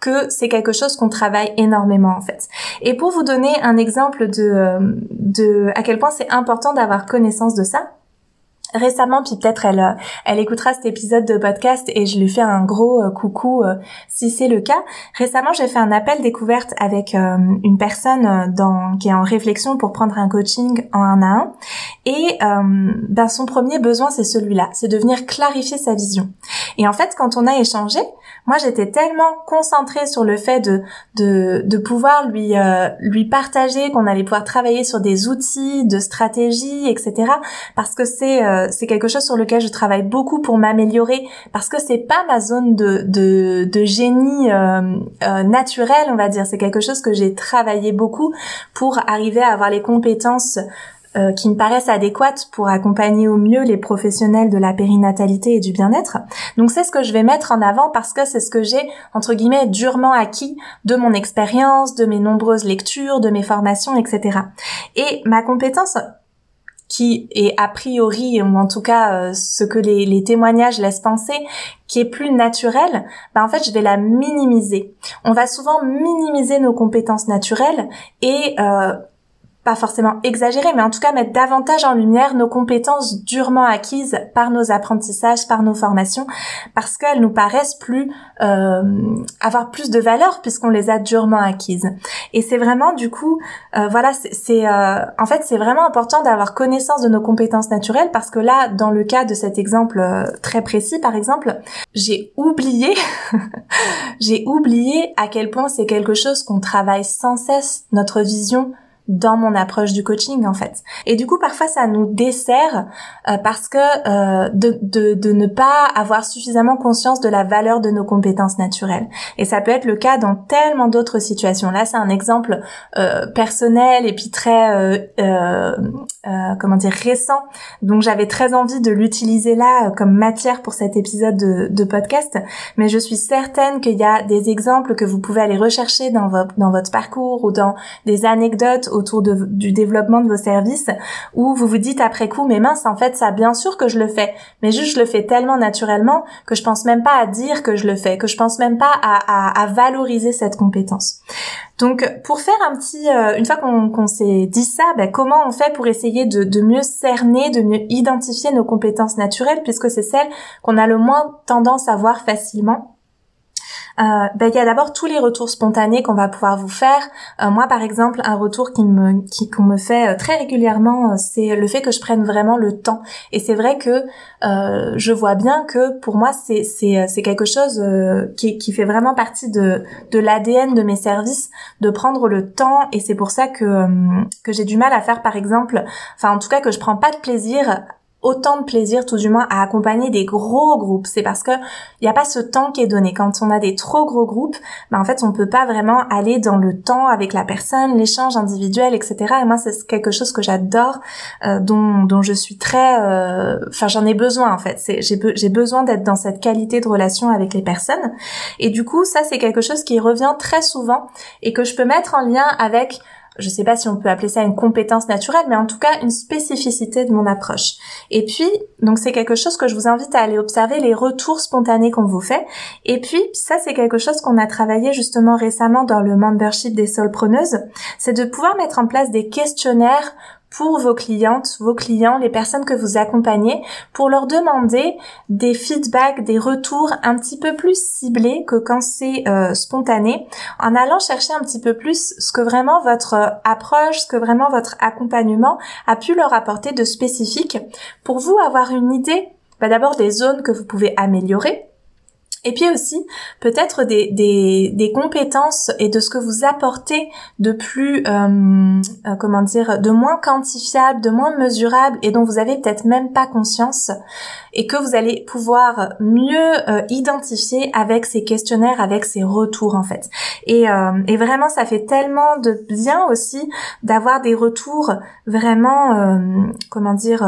que c'est quelque chose qu'on travaille énormément en fait. Et pour vous donner un exemple de, euh, de à quel point c'est important d'avoir connaissance de ça, récemment, puis peut-être elle, euh, elle écoutera cet épisode de podcast et je lui fais un gros euh, coucou euh, si c'est le cas. Récemment, j'ai fait un appel découverte avec une personne dans, qui est en réflexion pour prendre un coaching en un à un. Et ben, son premier besoin, c'est celui-là, c'est de venir clarifier sa vision. Et en fait, quand on a échangé, moi j'étais tellement concentrée sur le fait de, de, de pouvoir lui, lui partager qu'on allait pouvoir travailler sur des outils, de stratégies, etc. Parce que c'est euh, c'est quelque chose sur lequel je travaille beaucoup pour m'améliorer parce que c'est pas ma zone de de, génie euh, euh, naturel, on va dire. C'est quelque chose que j'ai travaillé beaucoup pour arriver à avoir les compétences qui me paraissent adéquates pour accompagner au mieux les professionnels de la périnatalité et du bien-être. Donc c'est ce que je vais mettre en avant parce que c'est ce que j'ai entre guillemets durement acquis de mon expérience, de mes nombreuses lectures, de mes formations, etc. Et ma compétence qui est a priori, ou en tout cas euh, ce que les, témoignages laissent penser, qui est plus naturel, ben en fait je vais la minimiser. On va souvent minimiser nos compétences naturelles et euh, pas forcément exagérer, mais en tout cas mettre davantage en lumière nos compétences durement acquises par nos apprentissages, par nos formations, parce qu'elles nous paraissent plus euh, avoir plus de valeur puisqu'on les a durement acquises. Et c'est vraiment du coup, euh, voilà, c'est euh, en fait c'est vraiment important d'avoir connaissance de nos compétences naturelles parce que là, dans le cas de cet exemple euh, très précis, par exemple, j'ai oublié, j'ai oublié à quel point c'est quelque chose qu'on travaille sans cesse notre vision dans mon approche du coaching en fait. Et du coup parfois ça nous dessert euh, parce que euh, de, de, de, ne pas avoir suffisamment conscience de la valeur de nos compétences naturelles. Et ça peut être le cas dans tellement d'autres situations. Là c'est un exemple euh, personnel et puis très euh, euh, comment dire récent. Donc j'avais très envie de l'utiliser là comme matière pour cet épisode de, de podcast. Mais je suis certaine qu'il y a des exemples que vous pouvez aller rechercher dans votre, dans votre parcours ou dans des anecdotes autour de, du développement de vos services où vous vous dites après coup mais mince en fait ça bien sûr que je le fais. Mais juste je le fais tellement naturellement que je pense même pas à dire que je le fais que je pense même pas à, à, valoriser cette compétence. Donc pour faire un petit euh, une fois qu'on s'est dit ça ben, comment on fait pour essayer de, de mieux cerner de mieux identifier nos compétences naturelles puisque c'est celles qu'on a le moins tendance à voir facilement? Euh, ben, il y a d'abord tous les retours spontanés qu'on va pouvoir vous faire. Euh, moi, par exemple, un retour qui me qui qu'on me fait euh, très régulièrement, c'est le fait que je prenne vraiment le temps. Et c'est vrai que je vois bien que pour moi, c'est c'est c'est quelque chose qui qui fait vraiment partie de de l'ADN de mes services, de prendre le temps. Et c'est pour ça que que j'ai du mal à faire, par exemple, enfin en tout cas que je prends pas de plaisir autant de plaisir, tout du moins, à accompagner des gros groupes. C'est parce que il n'y a pas ce temps qui est donné. Quand on a des trop gros groupes, ben en fait, on peut pas vraiment aller dans le temps avec la personne, l'échange individuel, etc. Et moi, c'est quelque chose que j'adore, euh, dont, dont je suis très, euh, enfin, j'en ai besoin en fait. J'ai j'ai besoin d'être dans cette qualité de relation avec les personnes. Et du coup, ça, c'est quelque chose qui revient très souvent et que je peux mettre en lien avec je sais pas si on peut appeler ça une compétence naturelle, mais en tout cas une spécificité de mon approche. Et puis, donc c'est quelque chose que je vous invite à aller observer les retours spontanés qu'on vous fait. Et puis, ça c'est quelque chose qu'on a travaillé justement récemment dans le membership des solpreneuses, c'est de pouvoir mettre en place des questionnaires pour vos clientes, vos clients, les personnes que vous accompagnez, pour leur demander des feedbacks, des retours un petit peu plus ciblés que quand c'est euh, spontané, en allant chercher un petit peu plus ce que vraiment votre approche, ce que vraiment votre accompagnement a pu leur apporter de spécifique, pour vous avoir une idée bah, d'abord des zones que vous pouvez améliorer, et puis aussi, peut-être des, des, des, compétences et de ce que vous apportez de plus, euh, euh, comment dire, de moins quantifiable, de moins mesurable et dont vous avez peut-être même pas conscience et que vous allez pouvoir mieux euh, identifier avec ces questionnaires, avec ces retours en fait. Et, et vraiment, ça fait tellement de bien aussi d'avoir des retours vraiment, comment dire,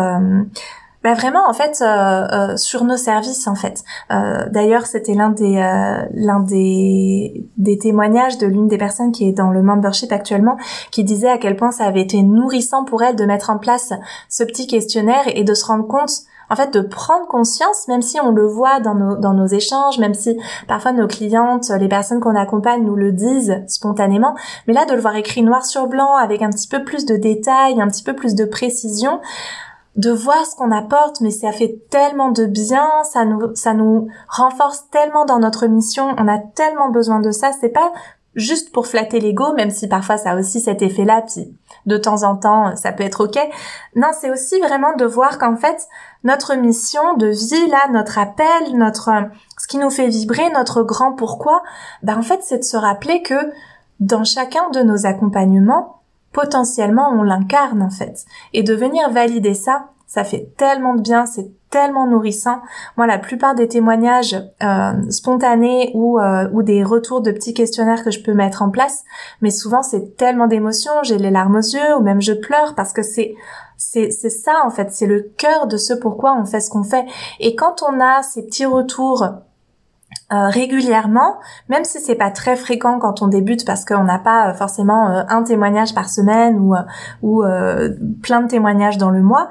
bah vraiment en fait euh, euh, sur nos services en fait. Euh, D'ailleurs c'était l'un des euh, l'un des des témoignages de l'une des personnes qui est dans le membership actuellement qui disait à quel point ça avait été nourrissant pour elle de mettre en place ce petit questionnaire et de se rendre compte en fait de prendre conscience même si on le voit dans nos dans nos échanges même si parfois nos clientes les personnes qu'on accompagne nous le disent spontanément mais là de le voir écrit noir sur blanc avec un petit peu plus de détails un petit peu plus de précision de voir ce qu'on apporte, mais ça fait tellement de bien, ça nous, ça nous renforce tellement dans notre mission, on a tellement besoin de ça, c'est pas juste pour flatter l'ego, même si parfois ça a aussi cet effet-là, puis de temps en temps ça peut être ok. Non, c'est aussi vraiment de voir qu'en fait notre mission de vie là, notre appel, notre ce qui nous fait vibrer, notre grand pourquoi, ben en fait c'est de se rappeler que dans chacun de nos accompagnements, potentiellement on l'incarne en fait. Et de venir valider ça, ça fait tellement de bien, c'est tellement nourrissant. Moi, la plupart des témoignages euh, spontanés ou, euh, ou des retours de petits questionnaires que je peux mettre en place, mais souvent c'est tellement d'émotions, j'ai les larmes aux yeux ou même je pleure parce que c'est c'est ça en fait, c'est le cœur de ce pourquoi on fait ce qu'on fait. Et quand on a ces petits retours euh, régulièrement, même si c'est pas très fréquent quand on débute parce qu'on n'a pas euh, forcément euh, un témoignage par semaine ou, ou plein de témoignages dans le mois,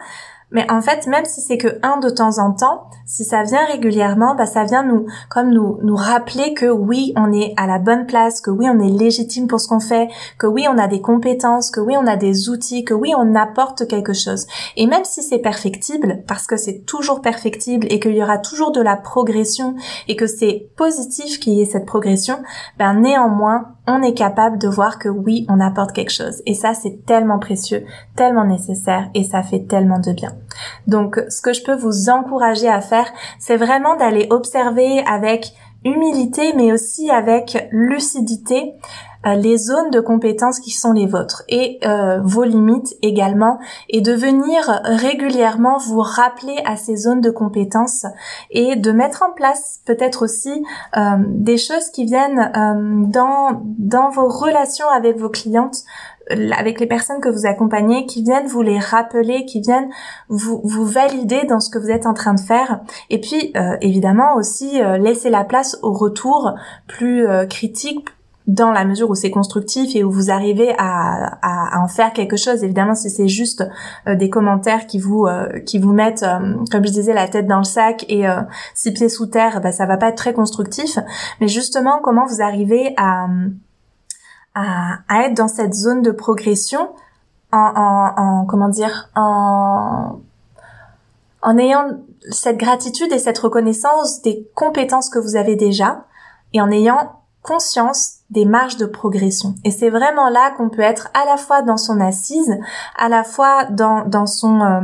mais en fait, même si c'est que un de temps en temps, si ça vient régulièrement, bah ça vient nous comme nous nous rappeler que oui, on est à la bonne place, que oui, on est légitime pour ce qu'on fait, que oui, on a des compétences, que oui, on a des outils, que oui, on apporte quelque chose. Et même si c'est perfectible, parce que c'est toujours perfectible et qu'il y aura toujours de la progression et que c'est positif qu'il y ait cette progression, ben néanmoins, on est capable de voir que oui, on apporte quelque chose. Et ça, c'est tellement précieux, tellement nécessaire et ça fait tellement de bien. Donc, ce que je peux vous encourager à faire, c'est vraiment d'aller observer avec humilité, mais aussi avec lucidité les zones de compétences qui sont les vôtres et euh, vos limites également et de venir régulièrement vous rappeler à ces zones de compétences et de mettre en place peut-être aussi euh, des choses qui viennent dans dans vos relations avec vos clientes avec les personnes que vous accompagnez qui viennent vous les rappeler, qui viennent vous, vous valider dans ce que vous êtes en train de faire. Et puis, évidemment, aussi laisser la place au retour plus critique, dans la mesure où c'est constructif et où vous arrivez à, à, en faire quelque chose. Évidemment, si c'est juste euh, des commentaires qui vous euh, qui vous mettent, euh, comme je disais, la tête dans le sac et six pieds sous terre, bah, ça va pas être très constructif. Mais justement, comment vous arrivez à, à, à être dans cette zone de progression en, en, en comment dire en en ayant cette gratitude et cette reconnaissance des compétences que vous avez déjà et en ayant conscience des marges de progression. Et c'est vraiment là qu'on peut être à la fois dans son assise, à la fois dans, dans son, euh,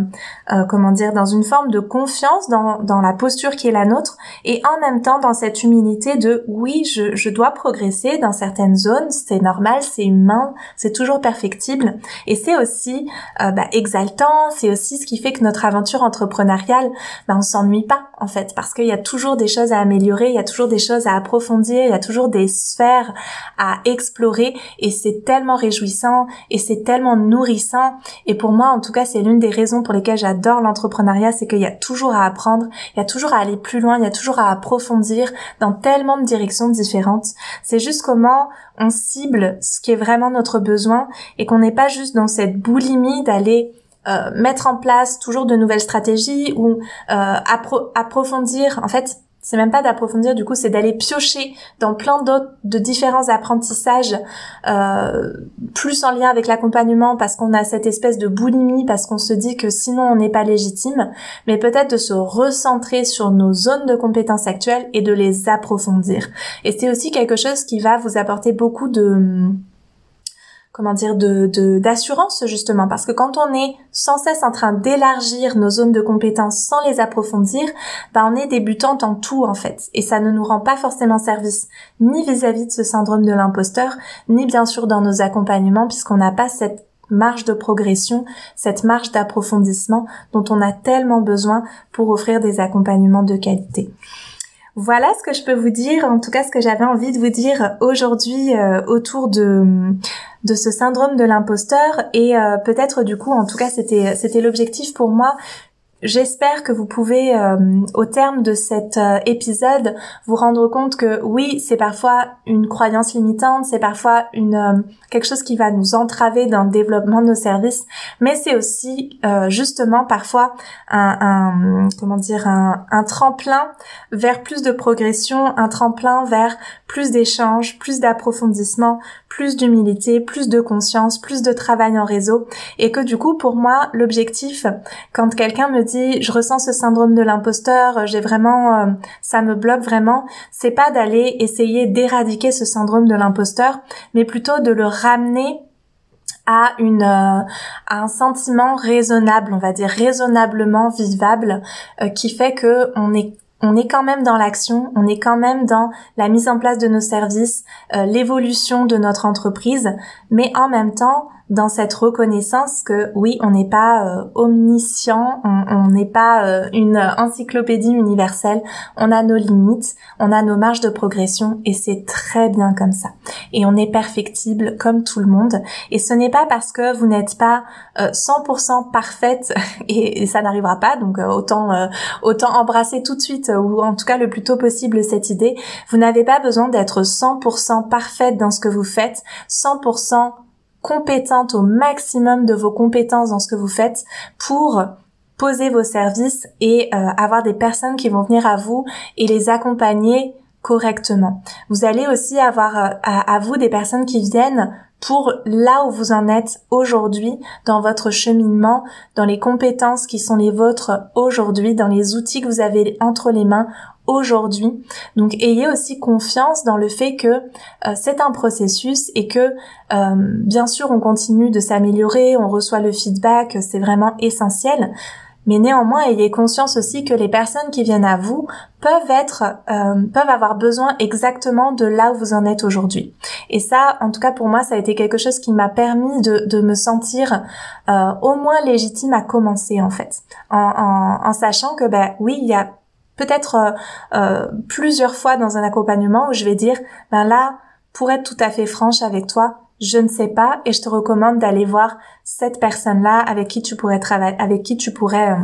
euh, comment dire, dans une forme de confiance dans, dans la posture qui est la nôtre, et en même temps dans cette humilité de oui, je, je dois progresser dans certaines zones, c'est normal, c'est humain, c'est toujours perfectible, et c'est aussi euh, bah, exaltant, c'est aussi ce qui fait que notre aventure entrepreneuriale, bah, on s'ennuie pas en fait, parce qu'il y a toujours des choses à améliorer, il y a toujours des choses à approfondir, il y a toujours des sphères à explorer et c'est tellement réjouissant et c'est tellement nourrissant et pour moi en tout cas c'est l'une des raisons pour lesquelles j'adore l'entrepreneuriat c'est qu'il y a toujours à apprendre, il y a toujours à aller plus loin, il y a toujours à approfondir dans tellement de directions différentes. C'est juste comment on cible ce qui est vraiment notre besoin et qu'on n'est pas juste dans cette boulimie d'aller euh, mettre en place toujours de nouvelles stratégies ou euh, approfondir en fait c'est même pas d'approfondir du coup c'est d'aller piocher dans plein d'autres de différents apprentissages euh, plus en lien avec l'accompagnement parce qu'on a cette espèce de boulimie parce qu'on se dit que sinon on n'est pas légitime mais peut-être de se recentrer sur nos zones de compétences actuelles et de les approfondir. Et c'est aussi quelque chose qui va vous apporter beaucoup de comment dire de d'assurance justement parce que quand on est sans cesse en train d'élargir nos zones de compétences sans les approfondir, bah on est débutante en tout en fait et ça ne nous rend pas forcément service ni vis-à-vis de ce syndrome de l'imposteur ni bien sûr dans nos accompagnements puisqu'on n'a pas cette marge de progression, cette marge d'approfondissement dont on a tellement besoin pour offrir des accompagnements de qualité. Voilà ce que je peux vous dire, en tout cas ce que j'avais envie de vous dire aujourd'hui euh, autour de de ce syndrome de l'imposteur et euh, peut-être du coup en tout cas c'était c'était l'objectif pour moi J'espère que vous pouvez, euh, au terme de cet euh, épisode, vous rendre compte que oui, c'est parfois une croyance limitante, c'est parfois une euh, quelque chose qui va nous entraver dans le développement de nos services, mais c'est aussi justement parfois un, un comment dire un, un, tremplin vers plus de progression, un tremplin vers plus d'échanges, plus d'approfondissement, plus d'humilité, plus de conscience, plus de travail en réseau, et que du coup pour moi l'objectif quand quelqu'un me je ressens ce syndrome de l'imposteur, j'ai vraiment euh, ça me bloque vraiment, c'est pas d'aller essayer d'éradiquer ce syndrome de l'imposteur, mais plutôt de le ramener à une euh, à un sentiment raisonnable, on va dire raisonnablement vivable euh, qui fait que on est quand même dans l'action, on est quand même dans la mise en place de nos services, l'évolution de notre entreprise, mais en même temps, dans cette reconnaissance que oui, on n'est pas euh, omniscient, on n'est pas euh, une encyclopédie universelle, on a nos limites, on a nos marges de progression et c'est très bien comme ça. Et on est perfectible comme tout le monde. Et ce n'est pas parce que vous n'êtes pas 100% euh, parfaite et, ça n'arrivera pas, donc autant autant embrasser tout de suite ou en tout cas le plus tôt possible cette idée. Vous n'avez pas besoin d'être 100% parfaite dans ce que vous faites, 100% compétente au maximum de vos compétences dans ce que vous faites pour poser vos services et euh, avoir des personnes qui vont venir à vous et les accompagner correctement. Vous allez aussi avoir euh, à, vous des personnes qui viennent pour là où vous en êtes aujourd'hui dans votre cheminement, dans les compétences qui sont les vôtres aujourd'hui, dans les outils que vous avez entre les mains aujourd'hui. Donc ayez aussi confiance dans le fait que euh, c'est un processus et que euh, bien sûr on continue de s'améliorer, on reçoit le feedback, c'est vraiment essentiel. Mais néanmoins, ayez conscience aussi que les personnes qui viennent à vous peuvent être, euh, peuvent avoir besoin exactement de là où vous en êtes aujourd'hui. Et ça, en tout cas pour moi, ça a été quelque chose qui m'a permis de, de, me sentir au moins légitime à commencer en fait, en, en, en sachant que ben oui, il y a peut-être euh, euh, plusieurs fois dans un accompagnement où je vais dire, ben là, pour être tout à fait franche avec toi, je ne sais pas et je te recommande d'aller voir cette personne-là avec qui tu pourrais travailler, avec qui tu pourrais euh,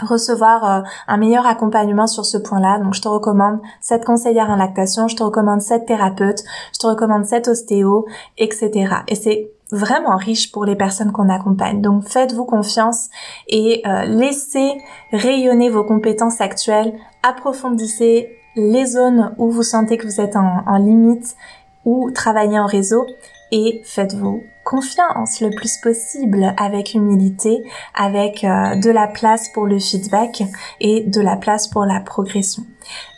recevoir un meilleur accompagnement sur ce point-là. Donc, je te recommande cette conseillère en lactation, je te recommande cette thérapeute, je te recommande cette ostéo, etc. Et c'est vraiment riche pour les personnes qu'on accompagne. Donc faites-vous confiance et euh, laissez rayonner vos compétences actuelles, approfondissez les zones où vous sentez que vous êtes en, limite ou travaillez en réseau et faites-vous confiance le plus possible avec humilité, avec euh, de la place pour le feedback et de la place pour la progression.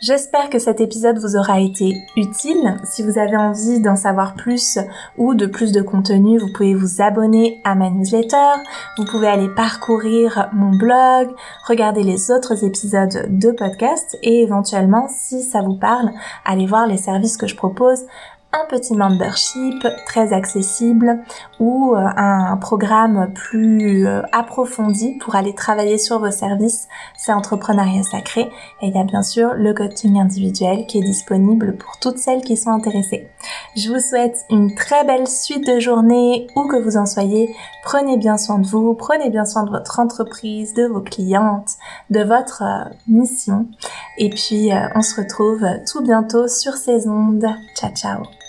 J'espère que cet épisode vous aura été utile. Si vous avez envie d'en savoir plus ou de plus de contenu, vous pouvez vous abonner à ma newsletter, vous pouvez aller parcourir mon blog, regarder les autres épisodes de podcast et éventuellement, si ça vous parle, aller voir les services que je propose un petit membership très accessible ou euh, un programme plus euh, approfondi pour aller travailler sur vos services, c'est Entrepreneuriat Sacré. Et il y a bien sûr le coaching individuel qui est disponible pour toutes celles qui sont intéressées. Je vous souhaite une très belle suite de journée où que vous en soyez. Prenez bien soin de vous, prenez bien soin de votre entreprise, de vos clientes, de votre euh, mission. Et puis on se retrouve tout bientôt sur ces ondes. Ciao ciao